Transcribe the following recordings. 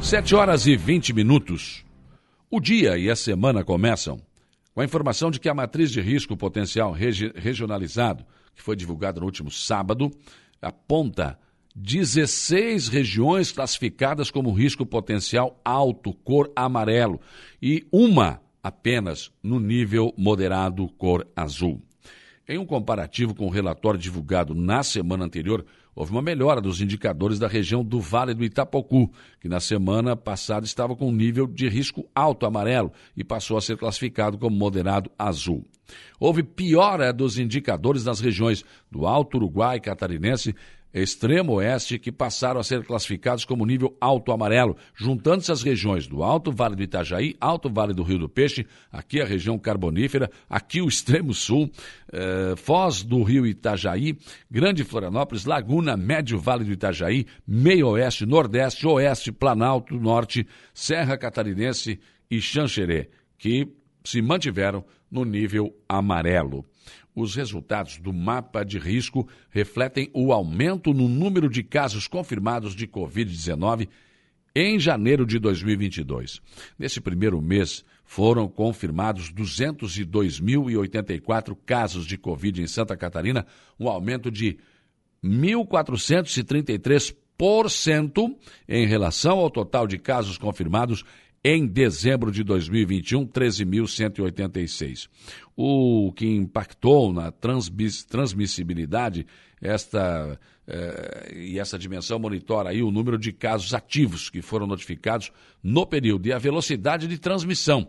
Sete horas e 20 minutos. O dia e a semana começam com a informação de que a matriz de risco potencial regi regionalizado, que foi divulgada no último sábado, aponta 16 regiões classificadas como risco potencial alto, cor amarelo, e uma apenas no nível moderado, cor azul. Em um comparativo com o relatório divulgado na semana anterior, houve uma melhora dos indicadores da região do Vale do Itapocu, que na semana passada estava com um nível de risco alto amarelo e passou a ser classificado como moderado azul. Houve piora dos indicadores nas regiões do Alto Uruguai Catarinense extremo oeste que passaram a ser classificados como nível alto amarelo, juntando-se as regiões do Alto Vale do Itajaí, Alto Vale do Rio do Peixe, aqui a região carbonífera, aqui o extremo sul, eh, Foz do Rio Itajaí, Grande Florianópolis, Laguna, Médio Vale do Itajaí, Meio Oeste, Nordeste, Oeste, Planalto, Norte, Serra Catarinense e Xanxerê, que se mantiveram no nível amarelo. Os resultados do mapa de risco refletem o aumento no número de casos confirmados de Covid-19 em janeiro de 2022. Nesse primeiro mês, foram confirmados 202.084 casos de Covid em Santa Catarina, um aumento de 1.433% em relação ao total de casos confirmados em dezembro de 2021, 13.186. O que impactou na transmissibilidade, esta eh, e essa dimensão monitora aí o número de casos ativos que foram notificados no período e a velocidade de transmissão.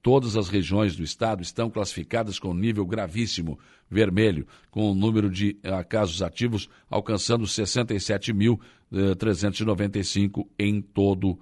Todas as regiões do estado estão classificadas com nível gravíssimo, vermelho, com o número de uh, casos ativos alcançando 67.395 eh, em todo o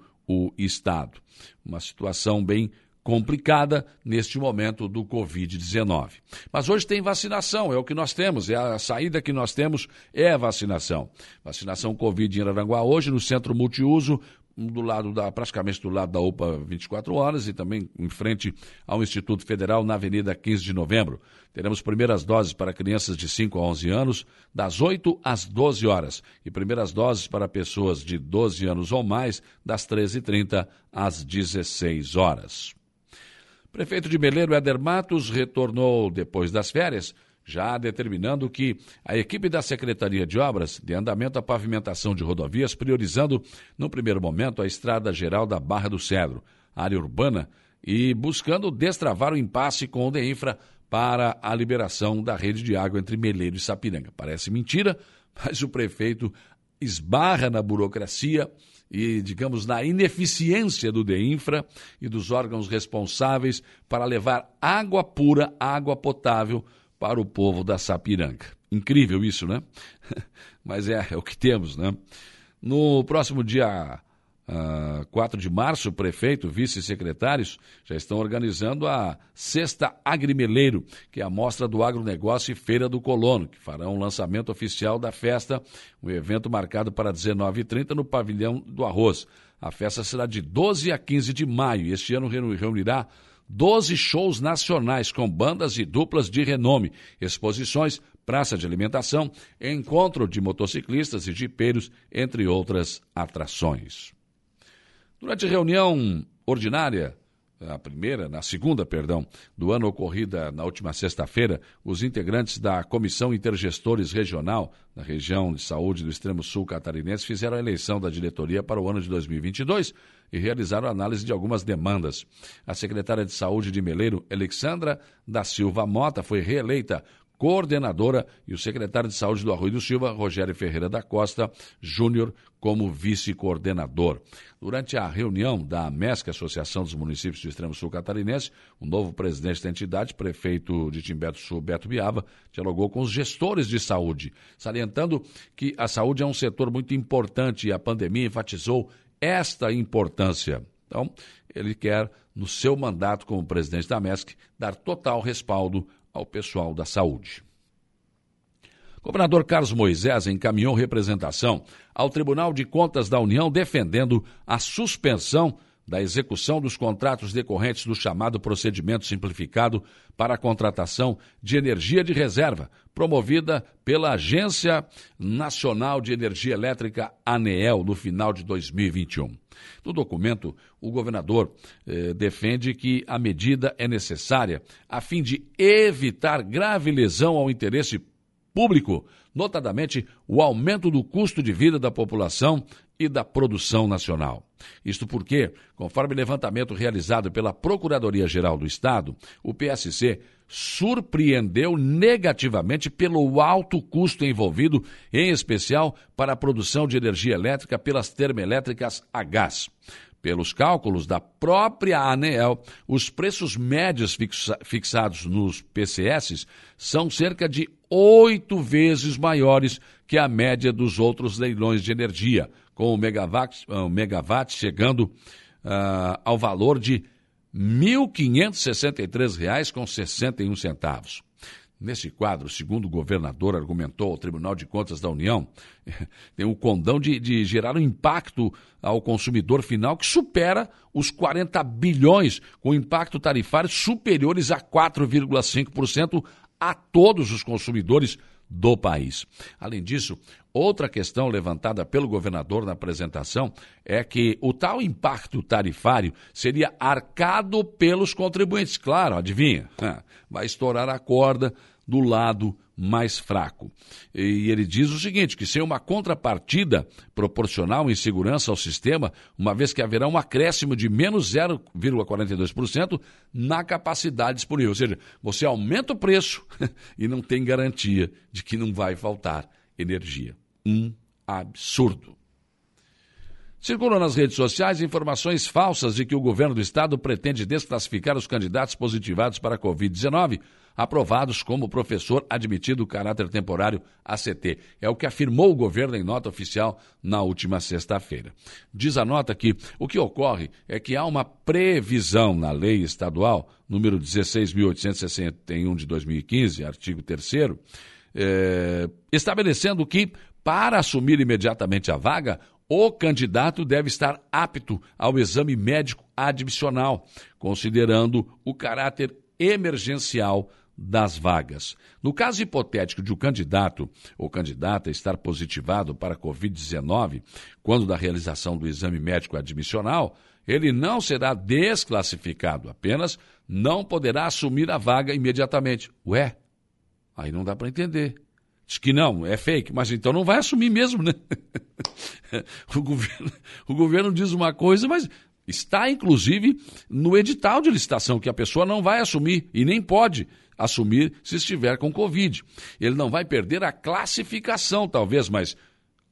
estado. Uma situação bem complicada neste momento do Covid-19. Mas hoje tem vacinação, é o que nós temos, é a saída que nós temos é a vacinação. Vacinação Covid em Aranguá hoje no Centro Multiuso, do lado da, praticamente do lado da UPA 24 horas e também em frente ao Instituto Federal na Avenida 15 de Novembro. Teremos primeiras doses para crianças de 5 a 11 anos, das 8 às 12 horas, e primeiras doses para pessoas de 12 anos ou mais, das 13h30 às 16 horas. Prefeito de Meleiro, Éder Matos, retornou depois das férias já determinando que a equipe da Secretaria de Obras dê andamento à pavimentação de rodovias, priorizando, no primeiro momento, a Estrada Geral da Barra do Cedro, área urbana, e buscando destravar o impasse com o DEINFRA para a liberação da rede de água entre Meleiro e Sapiranga. Parece mentira, mas o prefeito esbarra na burocracia e, digamos, na ineficiência do DEINFRA e dos órgãos responsáveis para levar água pura, água potável para o povo da Sapiranga. Incrível isso, né? Mas é, é o que temos, né? No próximo dia uh, ah, 4 de março, prefeito, vice-secretários já estão organizando a Sexta Agrimeleiro, que é a mostra do agronegócio e Feira do Colono, que farão o lançamento oficial da festa, um evento marcado para 19h30 no Pavilhão do Arroz. A festa será de 12 a 15 de maio e este ano reunirá 12 shows nacionais com bandas e duplas de renome, exposições, praça de alimentação, encontro de motociclistas e jipeiros, entre outras atrações. Durante a reunião ordinária a primeira, na segunda, perdão, do ano ocorrida na última sexta-feira, os integrantes da Comissão Intergestores Regional da região de saúde do extremo sul catarinense fizeram a eleição da diretoria para o ano de 2022 e realizaram análise de algumas demandas. A secretária de Saúde de Meleiro, Alexandra da Silva Mota, foi reeleita coordenadora, e o secretário de Saúde do Arroio do Silva, Rogério Ferreira da Costa Júnior, como vice-coordenador. Durante a reunião da AMESC, Associação dos Municípios do Extremo Sul Catarinense, o novo presidente da entidade, prefeito de Timbé do Sul, Beto Biava, dialogou com os gestores de saúde, salientando que a saúde é um setor muito importante e a pandemia enfatizou esta importância. Então, ele quer, no seu mandato como presidente da MESC, dar total respaldo ao pessoal da saúde. Governador Carlos Moisés encaminhou representação ao Tribunal de Contas da União defendendo a suspensão da execução dos contratos decorrentes do chamado procedimento simplificado para a contratação de energia de reserva, promovida pela Agência Nacional de Energia Elétrica, ANEEL, no final de 2021. No documento, o governador eh, defende que a medida é necessária a fim de evitar grave lesão ao interesse público, notadamente o aumento do custo de vida da população e da produção nacional. Isto porque, conforme levantamento realizado pela Procuradoria-Geral do Estado, o PSC surpreendeu negativamente pelo alto custo envolvido, em especial para a produção de energia elétrica pelas termoelétricas a gás. Pelos cálculos da própria ANEEL, os preços médios fixa fixados nos PCS são cerca de oito vezes maiores que a média dos outros leilões de energia, com o megawatt, o megawatt chegando uh, ao valor de R$ 1.563,61. Nesse quadro, segundo o governador argumentou ao Tribunal de Contas da União, tem o condão de, de, gerar um impacto ao consumidor final que supera os 40 bilhões, com impacto tarifário superiores a 4,5% a todos os consumidores do país. Além disso, outra questão levantada pelo governador na apresentação é que o tal impacto tarifário seria arcado pelos contribuintes. Claro, adivinha? Vai estourar a corda do lado mais fraco. E ele diz o seguinte: que sem uma contrapartida proporcional em segurança ao sistema, uma vez que haverá um acréscimo de menos 0,42% na capacidade disponível. Ou seja, você aumenta o preço e não tem garantia de que não vai faltar energia. Um absurdo. Circulam nas redes sociais informações falsas de que o governo do estado pretende desclassificar os candidatos positivados para a Covid-19 aprovados como professor admitido caráter temporário ACT. É o que afirmou o governo em nota oficial na última sexta-feira. Diz a nota que o que ocorre é que há uma previsão na lei estadual, número 16.861 de 2015, artigo 3 é, estabelecendo que, para assumir imediatamente a vaga, o candidato deve estar apto ao exame médico admissional, considerando o caráter emergencial das vagas. No caso hipotético de o um candidato ou candidata estar positivado para a Covid-19, quando da realização do exame médico admissional, ele não será desclassificado, apenas não poderá assumir a vaga imediatamente. Ué, aí não dá para entender. Diz que não, é fake, mas então não vai assumir mesmo, né? o, governo, o governo diz uma coisa, mas está inclusive no edital de licitação que a pessoa não vai assumir e nem pode assumir se estiver com Covid. Ele não vai perder a classificação, talvez, mas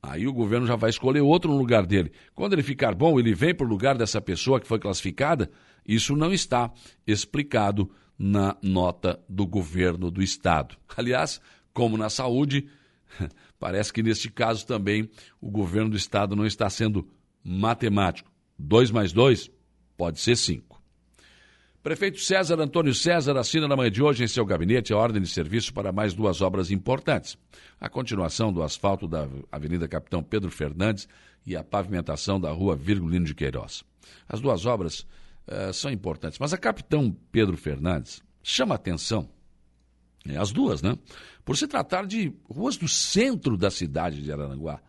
aí o governo já vai escolher outro no lugar dele. Quando ele ficar bom, ele vem para o lugar dessa pessoa que foi classificada. Isso não está explicado na nota do governo do estado. Aliás, como na saúde, parece que neste caso também o governo do estado não está sendo matemático. 2 mais 2 pode ser 5. Prefeito César Antônio César assina na manhã de hoje em seu gabinete a ordem de serviço para mais duas obras importantes. A continuação do asfalto da Avenida Capitão Pedro Fernandes e a pavimentação da Rua Virgulino de Queiroz. As duas obras uh, são importantes, mas a Capitão Pedro Fernandes chama atenção, as duas, né? Por se tratar de ruas do centro da cidade de Araranguá,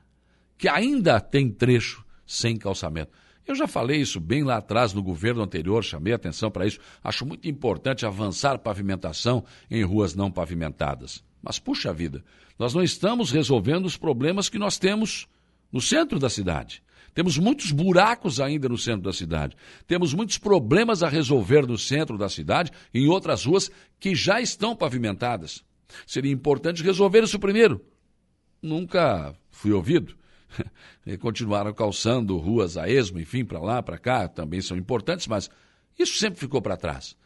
que ainda tem trecho sem calçamento. Eu já falei isso bem lá atrás no governo anterior, chamei atenção para isso. Acho muito importante avançar pavimentação em ruas não pavimentadas. Mas, puxa vida, nós não estamos resolvendo os problemas que nós temos no centro da cidade. Temos muitos buracos ainda no centro da cidade. Temos muitos problemas a resolver no centro da cidade e em outras ruas que já estão pavimentadas. Seria importante resolver isso primeiro. Nunca fui ouvido. continuaram calçando ruas a esmo, enfim, para lá, para cá, também são importantes, mas isso sempre ficou para trás.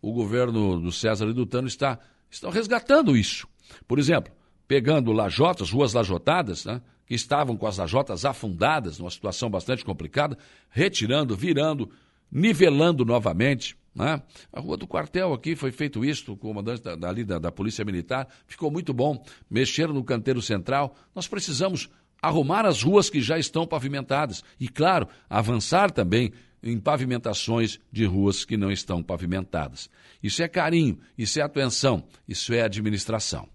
O governo do César e do Tano está, estão resgatando isso. Por exemplo, pegando lajotas, ruas lajotadas, né, que estavam com as lajotas afundadas, numa situação bastante complicada, retirando, virando, nivelando novamente. Né? A rua do quartel aqui foi feito isso, o comandante da, da, da Polícia Militar, ficou muito bom. Mexeram no canteiro central. Nós precisamos arrumar as ruas que já estão pavimentadas e, claro, avançar também em pavimentações de ruas que não estão pavimentadas. Isso é carinho, isso é atenção, isso é administração.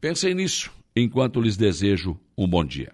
Pensem nisso enquanto lhes desejo um bom dia.